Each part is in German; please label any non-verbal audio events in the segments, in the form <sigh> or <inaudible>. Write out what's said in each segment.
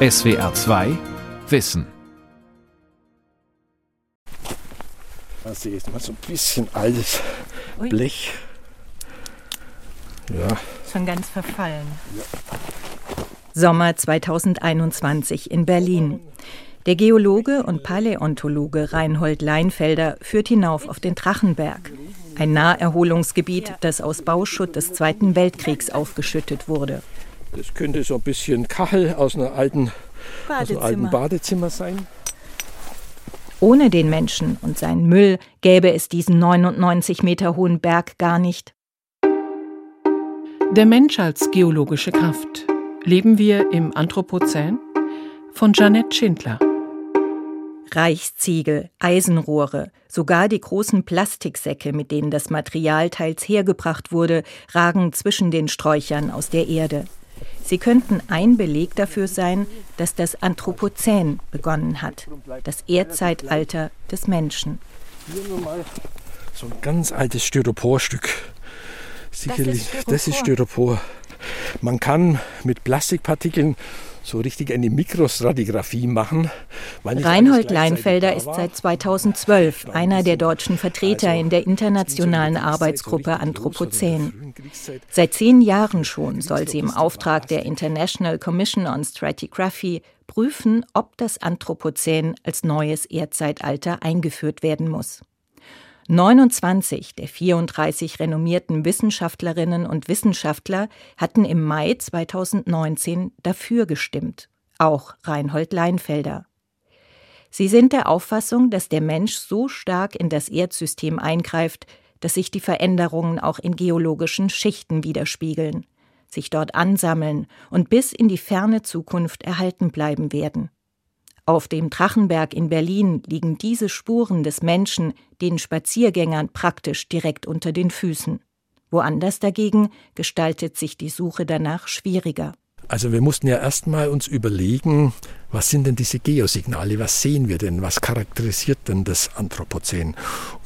SWR 2 Wissen. Das ist jetzt mal so ein bisschen altes Ui. Blech. Ja, Schon ganz verfallen. Sommer 2021 in Berlin. Der Geologe und Paläontologe Reinhold Leinfelder führt hinauf auf den Drachenberg, ein Naherholungsgebiet, das aus Bauschutt des Zweiten Weltkriegs aufgeschüttet wurde. Das könnte so ein bisschen Kachel aus, einer alten, aus einem alten Badezimmer. Sein. Ohne den Menschen und seinen Müll gäbe es diesen 99 Meter hohen Berg gar nicht. Der Mensch als geologische Kraft. Leben wir im Anthropozän? Von Janette Schindler. Reichsziegel, Eisenrohre, sogar die großen Plastiksäcke, mit denen das Material teils hergebracht wurde, ragen zwischen den Sträuchern aus der Erde. Sie könnten ein Beleg dafür sein, dass das Anthropozän begonnen hat, das Erdzeitalter des Menschen. Hier nur mal so ein ganz altes Styroporstück. Sicherlich, Styropor. das ist Styropor. Man kann mit Plastikpartikeln so richtig eine Mikrostratigraphie machen. Reinhold Leinfelder ist seit 2012 einer der deutschen Vertreter Also, in der internationalen Arbeitsgruppe Anthropozän. Seit zehn Jahren schon soll sie im Auftrag der International Commission on Stratigraphy prüfen, ob das Anthropozän als neues Erdzeitalter eingeführt werden muss. 29 der 34 renommierten Wissenschaftlerinnen und Wissenschaftler hatten im Mai 2019 dafür gestimmt, auch Reinhold Leinfelder. Sie sind der Auffassung, dass der Mensch so stark in das Erdsystem eingreift, dass sich die Veränderungen auch in geologischen Schichten widerspiegeln, sich dort ansammeln und bis in die ferne Zukunft erhalten bleiben werden. Auf dem Drachenberg in Berlin liegen diese Spuren des Menschen den Spaziergängern praktisch direkt unter den Füßen. Woanders dagegen gestaltet sich die Suche danach schwieriger. Also wir mussten ja erstmal uns überlegen, was sind denn diese Geosignale, was sehen wir denn, was charakterisiert denn das Anthropozän?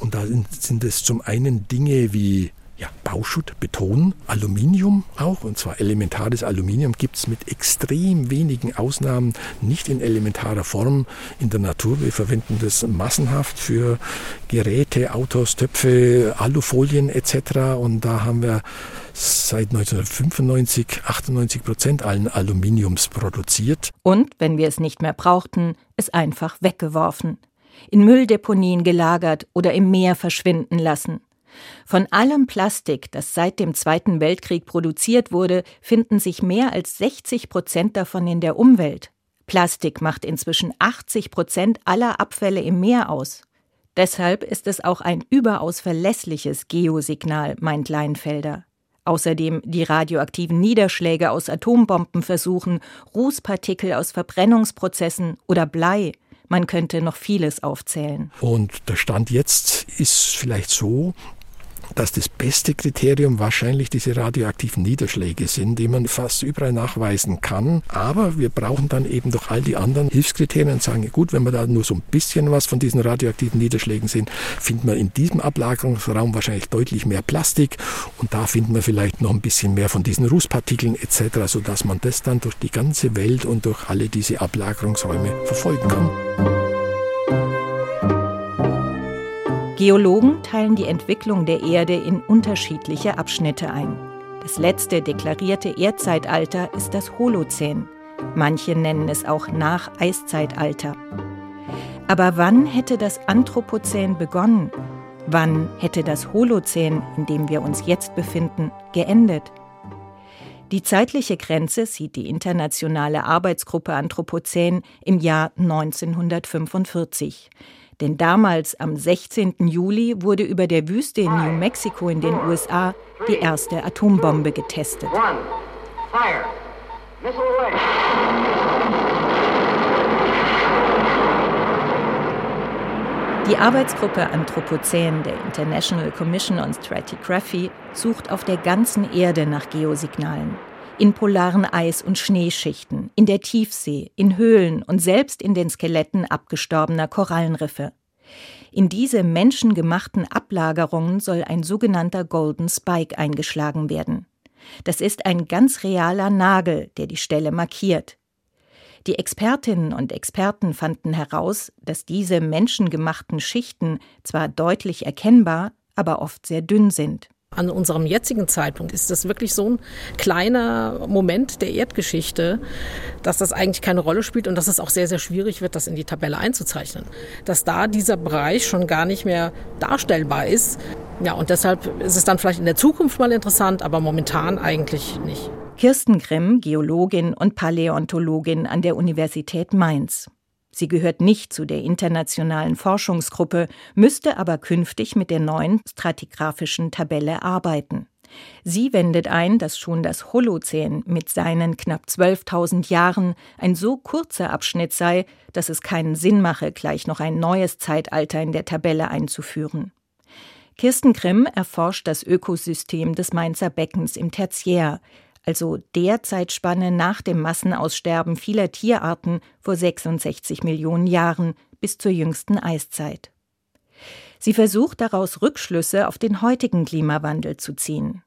Und da sind, es zum einen Dinge wie ja, Bauschutt, Beton, Aluminium auch, und zwar elementares Aluminium gibt es mit extrem wenigen Ausnahmen nicht in elementarer Form in der Natur. Wir verwenden das massenhaft für Geräte, Autos, Töpfe, Alufolien etc. Und da haben wir seit 1995 98 Prozent allen Aluminiums produziert. Und, wenn wir es nicht mehr brauchten, es einfach weggeworfen, in Mülldeponien gelagert oder im Meer verschwinden lassen. Von allem Plastik, das seit dem Zweiten Weltkrieg produziert wurde, finden sich mehr als 60 Prozent davon in der Umwelt. Plastik macht inzwischen 80 Prozent aller Abfälle im Meer aus. Deshalb ist es auch ein überaus verlässliches Geosignal, meint Leinfelder. Außerdem die radioaktiven Niederschläge aus Atombombenversuchen, Rußpartikel aus Verbrennungsprozessen oder Blei. Man könnte noch vieles aufzählen. Und der Stand jetzt ist vielleicht so, dass das beste Kriterium wahrscheinlich diese radioaktiven Niederschläge sind, die man fast überall nachweisen kann. Aber wir brauchen dann eben doch all die anderen Hilfskriterien und sagen, gut, wenn wir da nur so ein bisschen was von diesen radioaktiven Niederschlägen sehen, finden wir in diesem Ablagerungsraum wahrscheinlich deutlich mehr Plastik und da finden wir vielleicht noch ein bisschen mehr von diesen Rußpartikeln etc., sodass man das dann durch die ganze Welt und durch alle diese Ablagerungsräume verfolgen kann. Geologen teilen die Entwicklung der Erde in unterschiedliche Abschnitte ein. Das letzte deklarierte Erdzeitalter ist das Holozän. Manche nennen es auch Nach-Eiszeitalter. Aber wann hätte das Anthropozän begonnen? Wann hätte das Holozän, in dem wir uns jetzt befinden, geendet? Die zeitliche Grenze sieht die internationale Arbeitsgruppe Anthropozän im Jahr 1945. Denn damals, am 16. Juli, wurde über der Wüste in New Mexico in den USA die erste Atombombe getestet. Die Arbeitsgruppe Anthropozän der International Commission on Stratigraphy sucht auf der ganzen Erde nach Geosignalen. In polaren Eis- und Schneeschichten, in der Tiefsee, in Höhlen und selbst in den Skeletten abgestorbener Korallenriffe. In diese menschengemachten Ablagerungen soll ein sogenannter Golden Spike eingeschlagen werden. Das ist ein ganz realer Nagel, der die Stelle markiert. Die Expertinnen und Experten fanden heraus, dass diese menschengemachten Schichten zwar deutlich erkennbar, aber oft sehr dünn sind. An unserem jetzigen Zeitpunkt ist das wirklich so ein kleiner Moment der Erdgeschichte, dass das eigentlich keine Rolle spielt und dass es auch sehr, sehr schwierig wird, das in die Tabelle einzuzeichnen. Dass da dieser Bereich schon gar nicht mehr darstellbar ist. Ja, und deshalb ist es dann vielleicht in der Zukunft mal interessant, aber momentan eigentlich nicht. Kirsten Grimm, Geologin und Paläontologin an der Universität Mainz. Sie gehört nicht zu der internationalen Forschungsgruppe, müsste aber künftig mit der neuen stratigraphischen Tabelle arbeiten. Sie wendet ein, dass schon das Holozän mit seinen knapp 12.000 Jahren ein so kurzer Abschnitt sei, dass es keinen Sinn mache, gleich noch ein neues Zeitalter in der Tabelle einzuführen. Kirsten Grimm erforscht das Ökosystem des Mainzer Beckens im Tertiär, also der Zeitspanne nach dem Massenaussterben vieler Tierarten vor 66 Millionen Jahren bis zur jüngsten Eiszeit. Sie versucht daraus Rückschlüsse auf den heutigen Klimawandel zu ziehen.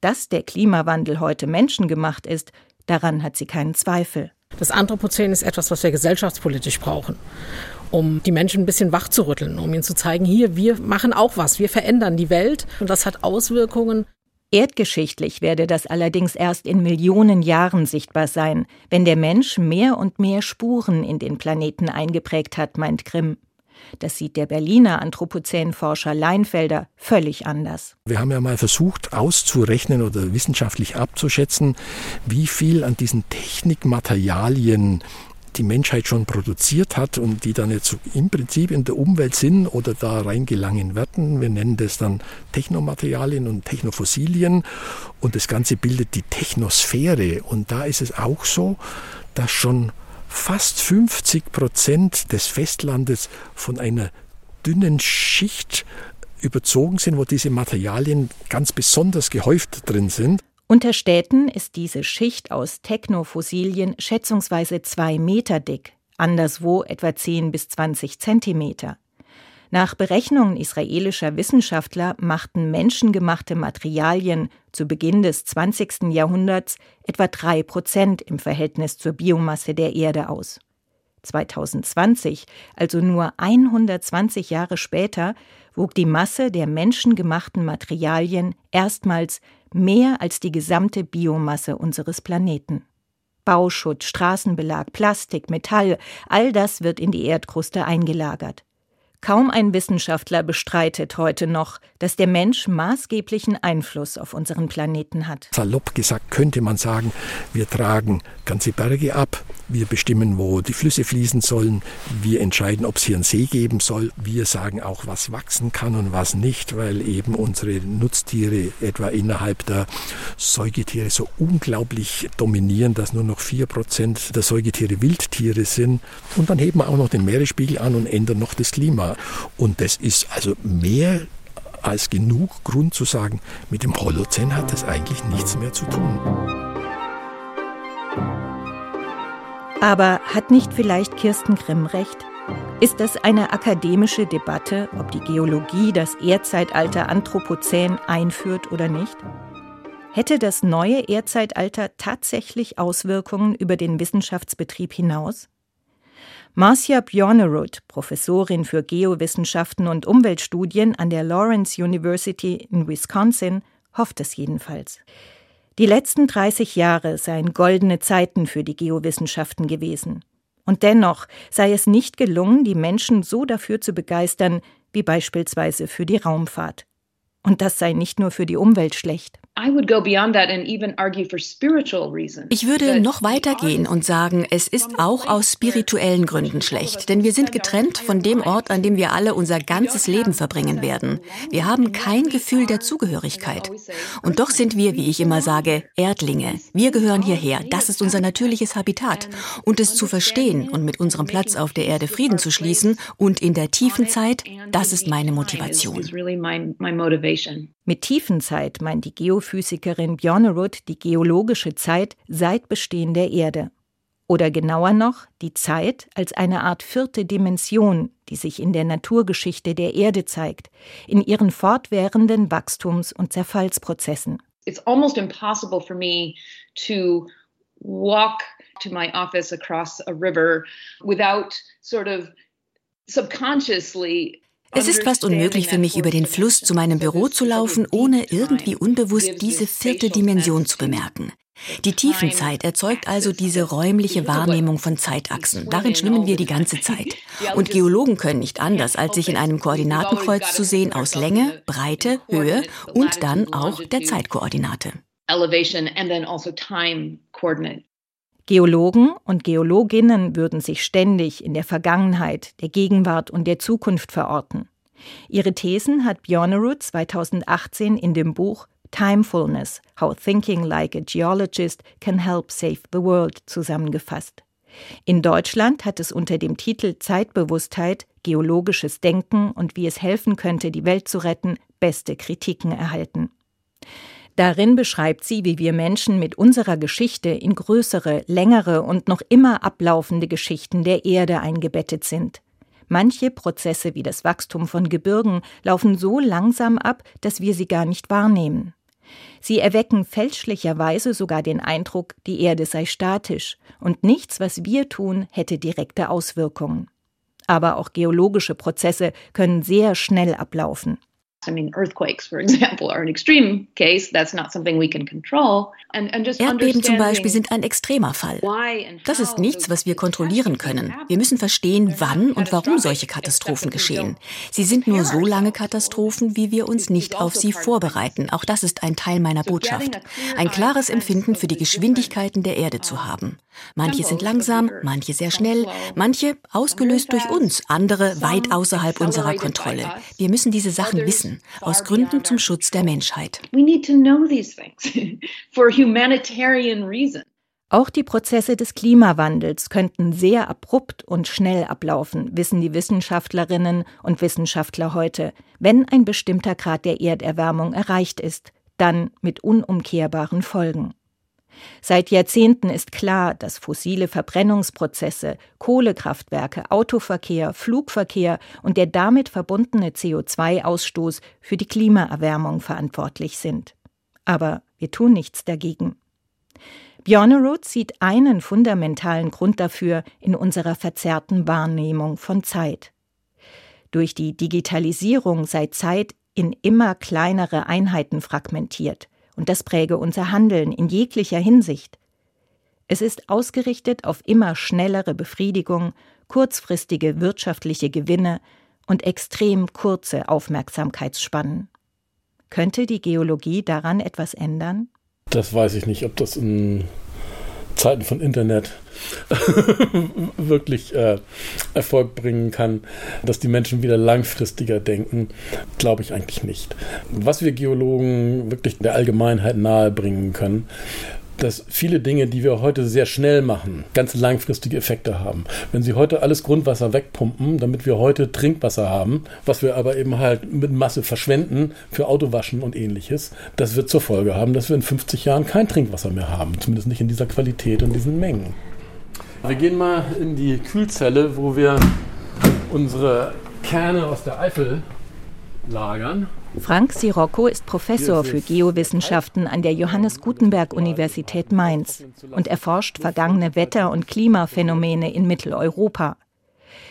Dass der Klimawandel heute menschengemacht ist, daran hat sie keinen Zweifel. Das Anthropozän ist etwas, was wir gesellschaftspolitisch brauchen, um die Menschen ein bisschen wachzurütteln, um ihnen zu zeigen, hier, wir machen auch was, wir verändern die Welt und das hat Auswirkungen Erdgeschichtlich werde das allerdings erst in Millionen Jahren sichtbar sein, wenn der Mensch mehr und mehr Spuren in den Planeten eingeprägt hat, meint Grimm. Das sieht der Berliner Anthropozänforscher Leinfelder völlig anders. Wir haben ja mal versucht auszurechnen oder wissenschaftlich abzuschätzen, wie viel an diesen Technikmaterialien die Menschheit schon produziert hat und die dann jetzt im Prinzip in der Umwelt sind oder da reingelangen werden. Wir nennen das dann Technomaterialien und Technofossilien und das Ganze bildet die Technosphäre. Und da ist es auch so, dass schon fast 50 Prozent des Festlandes von einer dünnen Schicht überzogen sind, wo diese Materialien ganz besonders gehäuft drin sind. Unter Städten ist diese Schicht aus Technofossilien schätzungsweise zwei Meter dick, anderswo etwa 10 bis 20 Zentimeter. Nach Berechnungen israelischer Wissenschaftler machten menschengemachte Materialien zu Beginn des 20. Jahrhunderts etwa drei Prozent im Verhältnis zur Biomasse der Erde aus. 2020, also nur 120 Jahre später, wog die Masse der menschengemachten Materialien erstmals mehr als die gesamte Biomasse unseres Planeten. Bauschutt, Straßenbelag, Plastik, Metall, all das wird in die Erdkruste eingelagert. Kaum ein Wissenschaftler bestreitet heute noch, dass der Mensch maßgeblichen Einfluss auf unseren Planeten hat. Salopp gesagt könnte man sagen, wir tragen ganze Berge ab, wir bestimmen, wo die Flüsse fließen sollen, wir entscheiden, ob es hier einen See geben soll, wir sagen auch, was wachsen kann und was nicht, weil eben unsere Nutztiere etwa innerhalb der Säugetiere so unglaublich dominieren, dass nur noch 4% der Säugetiere Wildtiere sind. Und dann heben wir auch noch den Meeresspiegel an und ändern noch das Klima. Und das ist also mehr als genug Grund zu sagen, mit dem Holozän hat das eigentlich nichts mehr zu tun. Aber hat nicht vielleicht Kirsten Grimm recht? Ist das eine akademische Debatte, ob die Geologie das Erdzeitalter Anthropozän einführt oder nicht? Hätte das neue Erdzeitalter tatsächlich Auswirkungen über den Wissenschaftsbetrieb hinaus? Marcia Bjornerud, Professorin für Geowissenschaften und Umweltstudien an der Lawrence University in Wisconsin, hofft es jedenfalls. Die letzten 30 Jahre seien goldene Zeiten für die Geowissenschaften gewesen. Und dennoch sei es nicht gelungen, die Menschen so dafür zu begeistern, wie beispielsweise für die Raumfahrt. Und das sei nicht nur für die Umwelt schlecht. Ich würde noch weiter gehen und sagen, es ist auch aus spirituellen Gründen schlecht, denn wir sind getrennt von dem Ort, an dem wir alle unser ganzes Leben verbringen werden. Wir haben kein Gefühl der Zugehörigkeit. Und doch sind wir, wie ich immer sage, Erdlinge. Wir gehören hierher. Das ist unser natürliches Habitat. Und es zu verstehen und mit unserem Platz auf der Erde Frieden zu schließen und in der tiefen Zeit, das ist meine Motivation. Mit Tiefenzeit meint die Geophysikerin Bjornerud die geologische Zeit seit Bestehen der Erde. Oder genauer noch, die Zeit als eine Art vierte Dimension, die sich in der Naturgeschichte der Erde zeigt, in ihren fortwährenden Wachstums- und Zerfallsprozessen. It's almost impossible for me to walk to my office across a river without sort of subconsciously es ist fast unmöglich für mich, über den Fluss zu meinem Büro zu laufen, ohne irgendwie unbewusst diese vierte Dimension zu bemerken. Die Tiefenzeit erzeugt also diese räumliche Wahrnehmung von Zeitachsen. Darin schwimmen wir die ganze Zeit. Und Geologen können nicht anders, als sich in einem Koordinatenkreuz zu sehen aus Länge, Breite, Höhe und dann auch der Zeitkoordinate. Also Geologen und Geologinnen würden sich ständig in der Vergangenheit, der Gegenwart und der Zukunft verorten. Ihre Thesen hat Björnerud 2018 in dem Buch Timefulness, How Thinking Like a Geologist Can Help Save the World zusammengefasst. In Deutschland hat es unter dem Titel Zeitbewusstheit, geologisches Denken und wie es helfen könnte, die Welt zu retten, beste Kritiken erhalten. Darin beschreibt sie, wie wir Menschen mit unserer Geschichte in größere, längere und noch immer ablaufende Geschichten der Erde eingebettet sind. Manche Prozesse wie das Wachstum von Gebirgen laufen so langsam ab, dass wir sie gar nicht wahrnehmen. Sie erwecken fälschlicherweise sogar den Eindruck, die Erde sei statisch und nichts, was wir tun, hätte direkte Auswirkungen. Aber auch geologische Prozesse können sehr schnell ablaufen. I mean, earthquakes, for example, are an extreme case. That's not something we can control. Erdbeben zum Beispiel sind ein extremer Fall. Das ist nichts, was wir kontrollieren können. Wir müssen verstehen, wann und warum solche Katastrophen geschehen. Sie sind nur so lange Katastrophen, wie wir uns nicht auf sie vorbereiten. Auch das ist ein Teil meiner Botschaft. Ein klares Empfinden für die Geschwindigkeiten der Erde zu haben. Manche sind langsam, manche sehr schnell, manche ausgelöst durch uns, andere weit außerhalb unserer Kontrolle. Wir müssen diese Sachen wissen, aus Gründen zum Schutz der Menschheit. We need to know these things <laughs> for humanitarian reason. Auch die Prozesse des Klimawandels könnten sehr abrupt und schnell ablaufen, wissen die Wissenschaftlerinnen und Wissenschaftler heute, wenn ein bestimmter Grad der Erderwärmung erreicht ist, dann mit unumkehrbaren Folgen. Seit Jahrzehnten ist klar, dass fossile Verbrennungsprozesse, Kohlekraftwerke, Autoverkehr, Flugverkehr und der damit verbundene CO2-Ausstoß für die Klimaerwärmung verantwortlich sind. Aber wir tun nichts dagegen. Björnerud sieht einen fundamentalen Grund dafür in unserer verzerrten Wahrnehmung von Zeit. Durch die Digitalisierung sei Zeit in immer kleinere Einheiten fragmentiert, und das präge unser Handeln in jeglicher Hinsicht. Es ist ausgerichtet auf immer schnellere Befriedigung, kurzfristige wirtschaftliche Gewinne und extrem kurze Aufmerksamkeitsspannen. Könnte die Geologie daran etwas ändern? Das weiß ich nicht, ob das in Zeiten von Internet <laughs> wirklich äh, Erfolg bringen kann, dass die Menschen wieder langfristiger denken, glaube ich eigentlich nicht. Was wir Geologen wirklich der Allgemeinheit nahebringen können, dass viele Dinge, die wir heute sehr schnell machen, ganz langfristige Effekte haben. Wenn Sie heute alles Grundwasser wegpumpen, damit wir heute Trinkwasser haben, was wir aber eben halt mit Masse verschwenden für Autowaschen und ähnliches, das wird zur Folge haben, dass wir in 50 Jahren kein Trinkwasser mehr haben. Zumindest nicht in dieser Qualität und diesen Mengen. Wir gehen mal in die Kühlzelle, wo wir unsere Kerne aus der Eifel lagern. Frank Sirocco ist Professor für Geowissenschaften an der Johannes Gutenberg Universität Mainz und erforscht vergangene Wetter- und Klimaphänomene in Mitteleuropa.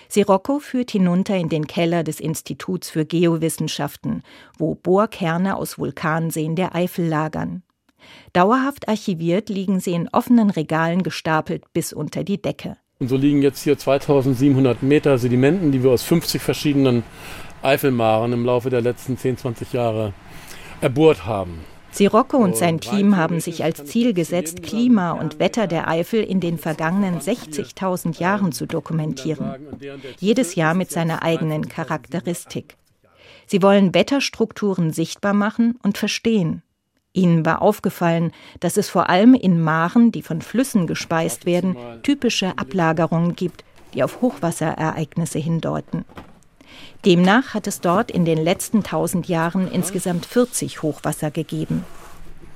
Sirocco führt hinunter in den Keller des Instituts für Geowissenschaften, wo Bohrkerne aus Vulkanseen der Eifel lagern. Dauerhaft archiviert liegen sie in offenen Regalen gestapelt bis unter die Decke. Und so liegen jetzt hier 2700 Meter Sedimenten, die wir aus 50 verschiedenen Eifelmaren im Laufe der letzten 10, 20 Jahre erbohrt haben. Sirocco und sein Team haben sich als Ziel gesetzt, Klima und Wetter der Eifel in den vergangenen 60.000 Jahren zu dokumentieren. Jedes Jahr mit seiner eigenen Charakteristik. Sie wollen Wetterstrukturen sichtbar machen und verstehen. Ihnen war aufgefallen, dass es vor allem in Maren, die von Flüssen gespeist werden, typische Ablagerungen gibt, die auf Hochwasserereignisse hindeuten. Demnach hat es dort in den letzten tausend Jahren insgesamt 40 Hochwasser gegeben.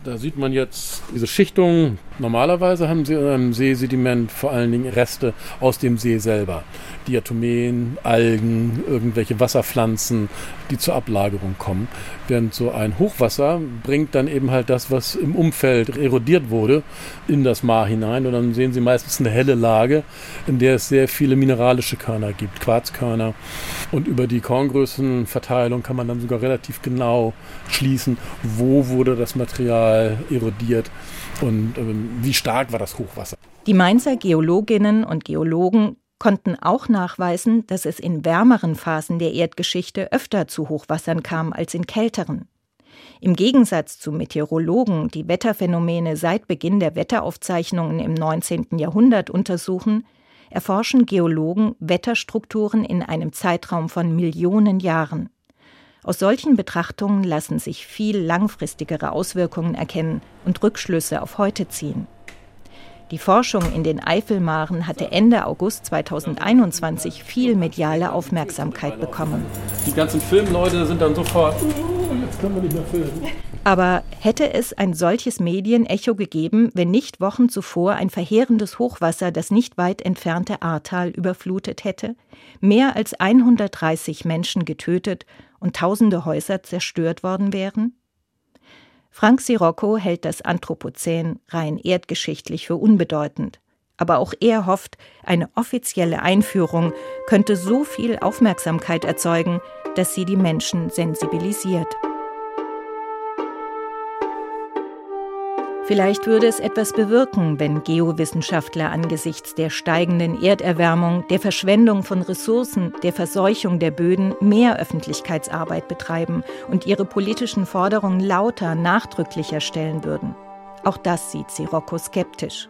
Da sieht man jetzt diese Schichtung. Normalerweise haben sie im Seesediment vor allen Dingen Reste aus dem See selber. Diatomeen, Algen, irgendwelche Wasserpflanzen, die zur Ablagerung kommen. Während so ein Hochwasser bringt dann eben halt das, was im Umfeld erodiert wurde, in das Maar hinein. Und dann sehen Sie meistens eine helle Lage, in der es sehr viele mineralische Körner gibt, Quarzkörner. Und über die Korngrößenverteilung kann man dann sogar relativ genau schließen, wo wurde das Material erodiert und ähm, wie stark war das Hochwasser. Die Mainzer Geologinnen und Geologen konnten auch nachweisen, dass es in wärmeren Phasen der Erdgeschichte öfter zu Hochwassern kam als in kälteren. Im Gegensatz zu Meteorologen, die Wetterphänomene seit Beginn der Wetteraufzeichnungen im 19. Jahrhundert untersuchen, erforschen Geologen Wetterstrukturen in einem Zeitraum von Millionen Jahren. Aus solchen Betrachtungen lassen sich viel langfristigere Auswirkungen erkennen und Rückschlüsse auf heute ziehen. Die Forschung in den Eifelmaren hatte Ende August 2021 viel mediale Aufmerksamkeit bekommen. Die ganzen Filmleute sind dann sofort, oh, jetzt können wir nicht mehr filmen. Aber hätte es ein solches Medienecho gegeben, wenn nicht Wochen zuvor ein verheerendes Hochwasser das nicht weit entfernte Ahrtal überflutet hätte, mehr als 130 Menschen getötet und tausende Häuser zerstört worden wären? Frank Sirocco hält das Anthropozän rein erdgeschichtlich für unbedeutend. Aber auch er hofft, eine offizielle Einführung könnte so viel Aufmerksamkeit erzeugen, dass sie die Menschen sensibilisiert. Vielleicht würde es etwas bewirken, wenn Geowissenschaftler angesichts der steigenden Erderwärmung, der Verschwendung von Ressourcen, der Verseuchung der Böden mehr Öffentlichkeitsarbeit betreiben und ihre politischen Forderungen lauter, nachdrücklicher stellen würden. Auch das sieht Sirocco skeptisch.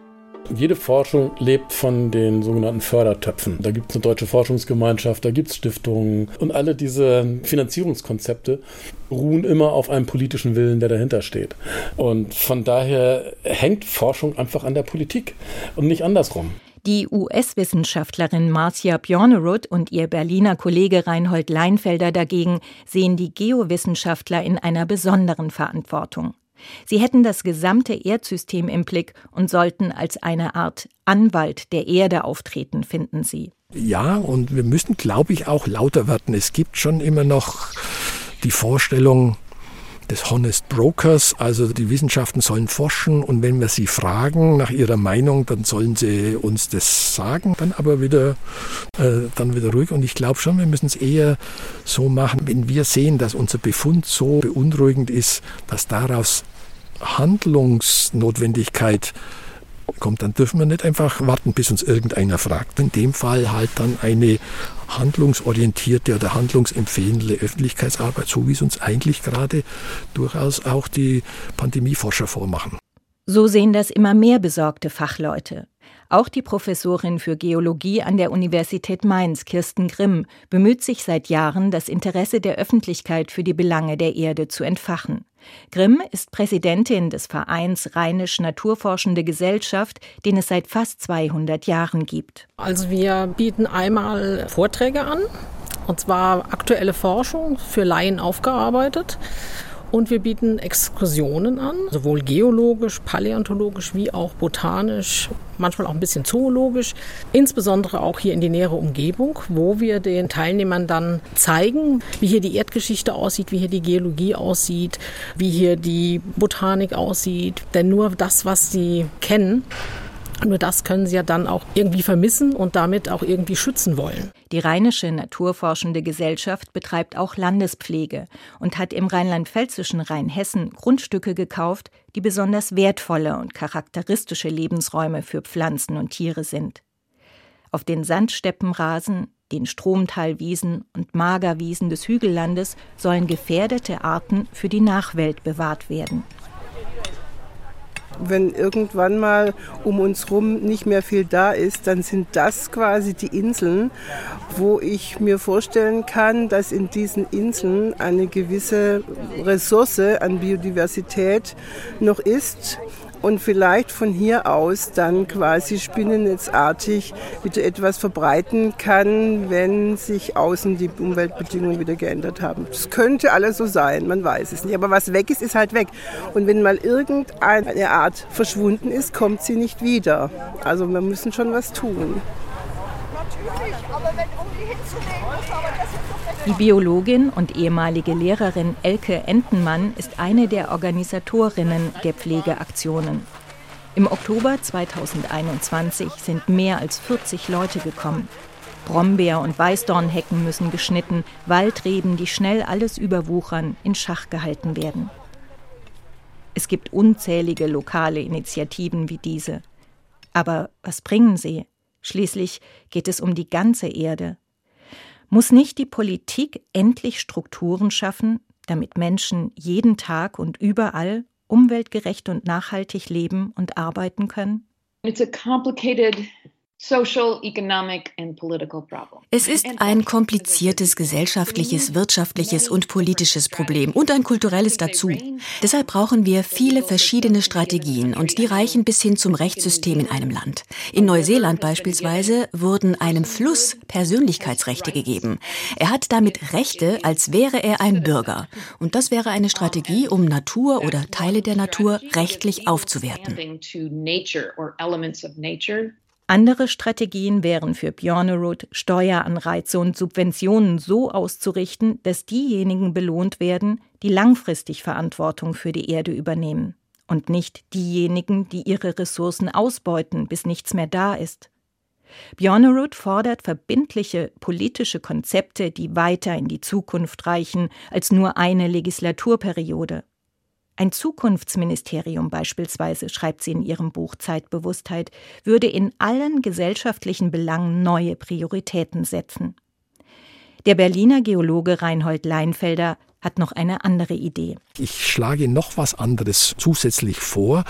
Jede Forschung lebt von den sogenannten Fördertöpfen. Da gibt es eine deutsche Forschungsgemeinschaft, da gibt es Stiftungen und alle diese Finanzierungskonzepte ruhen immer auf einem politischen Willen, der dahinter steht. Und von daher hängt Forschung einfach an der Politik und nicht andersrum. Die US-Wissenschaftlerin Marcia Bjornerud und ihr Berliner Kollege Reinhold Leinfelder dagegen sehen die Geowissenschaftler in einer besonderen Verantwortung. Sie hätten das gesamte Erdsystem im Blick und sollten als eine Art Anwalt der Erde auftreten, finden Sie. Ja, und wir müssen, glaube ich, auch lauter werden. Es gibt schon immer noch die Vorstellung, des Honest Brokers, also die Wissenschaften sollen forschen und wenn wir sie fragen nach ihrer Meinung, dann sollen sie uns das sagen, dann aber wieder, äh, dann wieder ruhig. Und ich glaube schon, wir müssen es eher so machen, wenn wir sehen, dass unser Befund so beunruhigend ist, dass daraus Handlungsnotwendigkeit kommt, dann dürfen wir nicht einfach warten, bis uns irgendeiner fragt. In dem Fall halt dann eine handlungsorientierte oder handlungsempfehlende Öffentlichkeitsarbeit, so wie es uns eigentlich gerade durchaus auch die Pandemieforscher vormachen. So sehen das immer mehr besorgte Fachleute. Auch die Professorin für Geologie an der Universität Mainz, Kirsten Grimm, bemüht sich seit Jahren, das Interesse der Öffentlichkeit für die Belange der Erde zu entfachen. Grimm ist Präsidentin des Vereins Rheinisch Naturforschende Gesellschaft, den es seit fast 200 Jahren gibt. Also wir bieten einmal Vorträge an, und zwar aktuelle Forschung für Laien aufgearbeitet. Und wir bieten Exkursionen an, sowohl geologisch, paläontologisch wie auch botanisch, manchmal auch ein bisschen zoologisch, insbesondere auch hier in die nähere Umgebung, wo wir den Teilnehmern dann zeigen, wie hier die Erdgeschichte aussieht, wie hier die Geologie aussieht, wie hier die Botanik aussieht. Denn nur das, was sie kennen, nur das können sie ja dann auch irgendwie vermissen und damit auch irgendwie schützen wollen. Die Rheinische Naturforschende Gesellschaft betreibt auch Landespflege und hat im rheinland-pfälzischen Rheinhessen Grundstücke gekauft, die besonders wertvolle und charakteristische Lebensräume für Pflanzen und Tiere sind. Auf den Sandsteppenrasen, den Stromtalwiesen und Magerwiesen des Hügellandes sollen gefährdete Arten für die Nachwelt bewahrt werden wenn irgendwann mal um uns herum nicht mehr viel da ist, dann sind das quasi die Inseln, wo ich mir vorstellen kann, dass in diesen Inseln eine gewisse Ressource an Biodiversität noch ist und vielleicht von hier aus dann quasi spinnennetzartig wieder etwas verbreiten kann, wenn sich außen die Umweltbedingungen wieder geändert haben. Das könnte alles so sein, man weiß es nicht. Aber was weg ist, ist halt weg. Und wenn mal irgendeine Art verschwunden ist, kommt sie nicht wieder. Also wir müssen schon was tun. Natürlich, aber wenn um die hinzulegen, muss aber das die Biologin und ehemalige Lehrerin Elke Entenmann ist eine der Organisatorinnen der Pflegeaktionen. Im Oktober 2021 sind mehr als 40 Leute gekommen. Brombeer- und Weißdornhecken müssen geschnitten, Waldreben, die schnell alles überwuchern, in Schach gehalten werden. Es gibt unzählige lokale Initiativen wie diese. Aber was bringen sie? Schließlich geht es um die ganze Erde. Muss nicht die Politik endlich Strukturen schaffen, damit Menschen jeden Tag und überall umweltgerecht und nachhaltig leben und arbeiten können? It's a complicated es ist ein kompliziertes gesellschaftliches, wirtschaftliches und politisches Problem und ein kulturelles dazu. Deshalb brauchen wir viele verschiedene Strategien und die reichen bis hin zum Rechtssystem in einem Land. In Neuseeland beispielsweise wurden einem Fluss Persönlichkeitsrechte gegeben. Er hat damit Rechte, als wäre er ein Bürger. Und das wäre eine Strategie, um Natur oder Teile der Natur rechtlich aufzuwerten. Andere Strategien wären für Björnerud, Steueranreize und Subventionen so auszurichten, dass diejenigen belohnt werden, die langfristig Verantwortung für die Erde übernehmen und nicht diejenigen, die ihre Ressourcen ausbeuten, bis nichts mehr da ist. Björnerud fordert verbindliche politische Konzepte, die weiter in die Zukunft reichen als nur eine Legislaturperiode. Ein Zukunftsministerium beispielsweise, schreibt sie in ihrem Buch Zeitbewusstheit, würde in allen gesellschaftlichen Belangen neue Prioritäten setzen. Der Berliner Geologe Reinhold Leinfelder hat noch eine andere Idee. Ich schlage noch was anderes zusätzlich vor,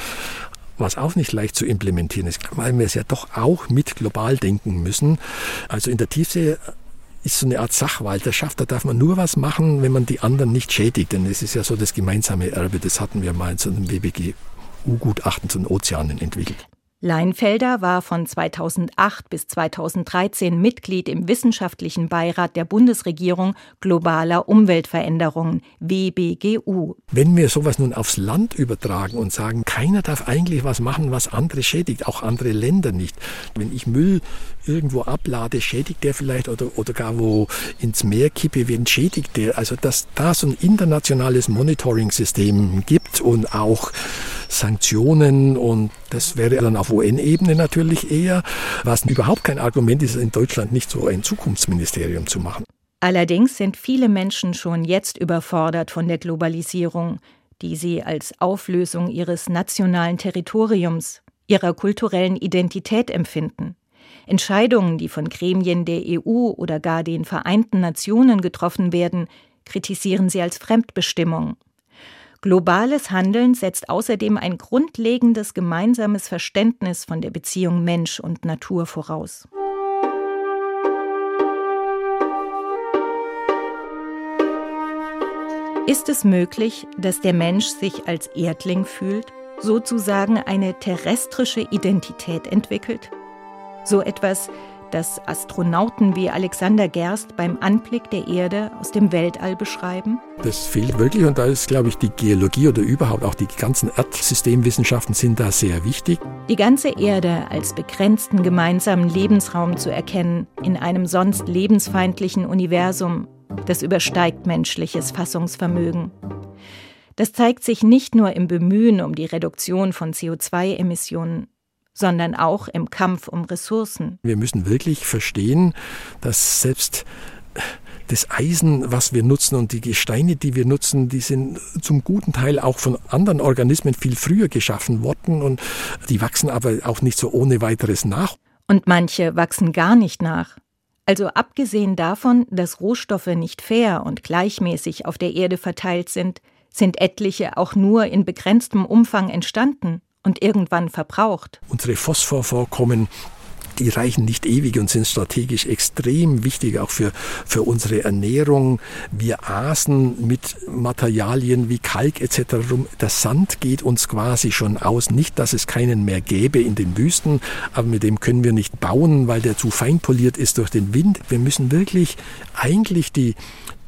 was auch nicht leicht zu implementieren ist, weil wir es ja doch auch mit global denken müssen. Also in der Tiefsee ist so eine Art Sachwalterschaft. Da darf man nur was machen, wenn man die anderen nicht schädigt. Denn es ist ja so das gemeinsame Erbe, das hatten wir mal in so einem BBG-U-Gutachten zu den Ozeanen entwickelt. Leinfelder war von 2008 bis 2013 Mitglied im wissenschaftlichen Beirat der Bundesregierung globaler Umweltveränderungen WBGU. Wenn wir sowas nun aufs Land übertragen und sagen, keiner darf eigentlich was machen, was andere schädigt, auch andere Länder nicht. Wenn ich Müll irgendwo ablade, schädigt der vielleicht oder, oder gar wo ins Meer kippe, wen schädigt der? Also dass da so ein internationales Monitoring-System gibt und auch Sanktionen und das wäre dann auf UN-Ebene natürlich eher, was überhaupt kein Argument ist, in Deutschland nicht so ein Zukunftsministerium zu machen. Allerdings sind viele Menschen schon jetzt überfordert von der Globalisierung, die sie als Auflösung ihres nationalen Territoriums, ihrer kulturellen Identität empfinden. Entscheidungen, die von Gremien der EU oder gar den Vereinten Nationen getroffen werden, kritisieren sie als Fremdbestimmung Globales Handeln setzt außerdem ein grundlegendes gemeinsames Verständnis von der Beziehung Mensch und Natur voraus. Ist es möglich, dass der Mensch sich als Erdling fühlt, sozusagen eine terrestrische Identität entwickelt? So etwas das Astronauten wie Alexander Gerst beim Anblick der Erde aus dem Weltall beschreiben? Das fehlt wirklich und da ist, glaube ich, die Geologie oder überhaupt auch die ganzen Erdsystemwissenschaften sind da sehr wichtig. Die ganze Erde als begrenzten gemeinsamen Lebensraum zu erkennen in einem sonst lebensfeindlichen Universum, das übersteigt menschliches Fassungsvermögen. Das zeigt sich nicht nur im Bemühen um die Reduktion von CO2-Emissionen, sondern auch im Kampf um Ressourcen. Wir müssen wirklich verstehen, dass selbst das Eisen, was wir nutzen und die Gesteine, die wir nutzen, die sind zum guten Teil auch von anderen Organismen viel früher geschaffen worden und die wachsen aber auch nicht so ohne weiteres nach. Und manche wachsen gar nicht nach. Also abgesehen davon, dass Rohstoffe nicht fair und gleichmäßig auf der Erde verteilt sind, sind etliche auch nur in begrenztem Umfang entstanden und irgendwann verbraucht. Unsere Phosphorvorkommen die reichen nicht ewig und sind strategisch extrem wichtig, auch für, für unsere Ernährung. Wir aßen mit Materialien wie Kalk etc. rum. Der Sand geht uns quasi schon aus. Nicht, dass es keinen mehr gäbe in den Wüsten, aber mit dem können wir nicht bauen, weil der zu fein poliert ist durch den Wind. Wir müssen wirklich eigentlich die,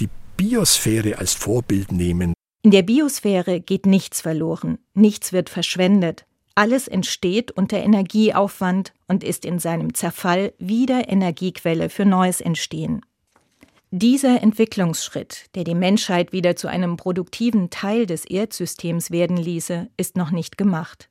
die Biosphäre als Vorbild nehmen. In der Biosphäre geht nichts verloren, nichts wird verschwendet. Alles entsteht unter Energieaufwand und ist in seinem Zerfall wieder Energiequelle für neues Entstehen. Dieser Entwicklungsschritt, der die Menschheit wieder zu einem produktiven Teil des Erdsystems werden ließe, ist noch nicht gemacht.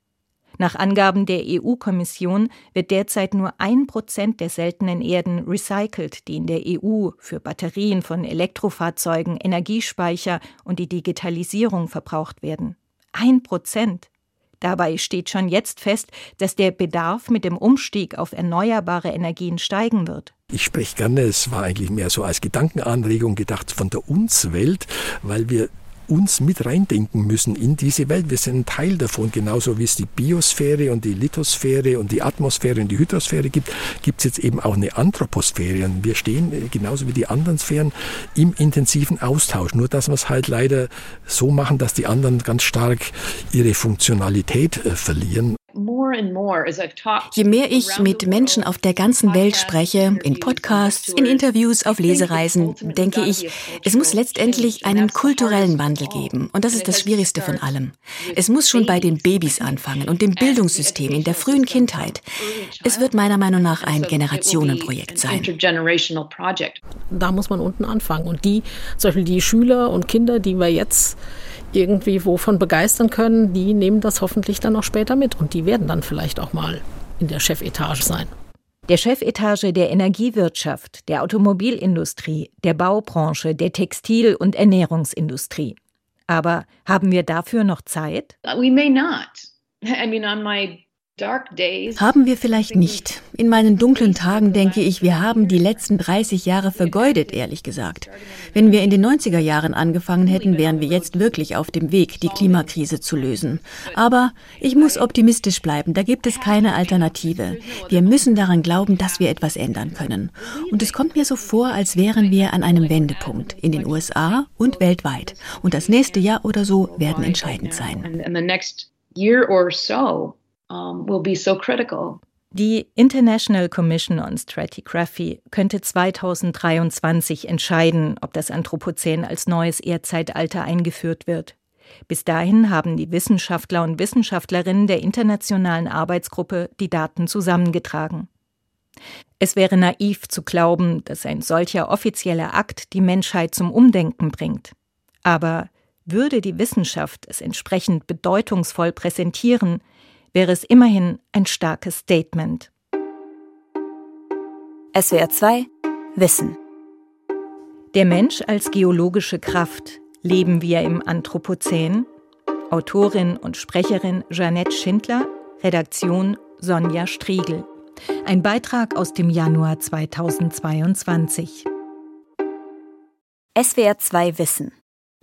Nach Angaben der EU-Kommission wird derzeit nur ein Prozent der seltenen Erden recycelt, die in der EU für Batterien von Elektrofahrzeugen, Energiespeicher und die Digitalisierung verbraucht werden. Ein Prozent. Dabei steht schon jetzt fest, dass der Bedarf mit dem Umstieg auf erneuerbare Energien steigen wird. Ich spreche gerne, es war eigentlich mehr so als Gedankenanregung gedacht von der Uns-Welt, weil wir uns mit reindenken müssen in diese Welt. Wir sind ein Teil davon, genauso wie es die Biosphäre und die Lithosphäre und die Atmosphäre und die Hydrosphäre gibt, gibt es jetzt eben auch eine Anthroposphäre. Und wir stehen äh, genauso wie die anderen Sphären im intensiven Austausch. Nur dass wir es halt leider so machen, dass die anderen ganz stark ihre Funktionalität äh, verlieren. Je mehr ich mit Menschen auf der ganzen Welt spreche, in Podcasts, in Interviews, auf Lesereisen, denke ich, es muss letztendlich einen kulturellen Wandel geben. Und das ist das Schwierigste von allem. Es muss schon bei den Babys anfangen und dem Bildungssystem in der frühen Kindheit. Es wird meiner Meinung nach ein Generationenprojekt sein. Da muss man unten anfangen. Und die, zum Beispiel die Schüler und Kinder, die wir jetzt irgendwie wovon begeistern können, die nehmen das hoffentlich dann auch später mit und die werden dann vielleicht auch mal in der Chefetage sein. Der Chefetage der Energiewirtschaft, der Automobilindustrie, der Baubranche, der Textil- und Ernährungsindustrie. Aber haben wir dafür noch Zeit? We may not. <laughs> I mean, on my haben wir vielleicht nicht. In meinen dunklen Tagen denke ich, wir haben die letzten 30 Jahre vergeudet, ehrlich gesagt. Wenn wir in den 90er Jahren angefangen hätten, wären wir jetzt wirklich auf dem Weg, die Klimakrise zu lösen. Aber ich muss optimistisch bleiben, da gibt es keine Alternative. Wir müssen daran glauben, dass wir etwas ändern können. Und es kommt mir so vor, als wären wir an einem Wendepunkt in den USA und weltweit. Und das nächste Jahr oder so werden entscheidend sein um, will be so critical. Die International Commission on Stratigraphy könnte 2023 entscheiden, ob das Anthropozän als neues Erdzeitalter eingeführt wird. Bis dahin haben die Wissenschaftler und Wissenschaftlerinnen der internationalen Arbeitsgruppe die Daten zusammengetragen. Es wäre naiv zu glauben, dass ein solcher offizieller Akt die Menschheit zum Umdenken bringt. Aber würde die Wissenschaft es entsprechend bedeutungsvoll präsentieren, wäre es immerhin ein starkes Statement. SWR 2 Wissen Der Mensch als geologische Kraft leben wir im Anthropozän. Autorin und Sprecherin Jeanette Schindler, Redaktion Sonja Striegel. Ein Beitrag aus dem Januar 2022. SWR 2 Wissen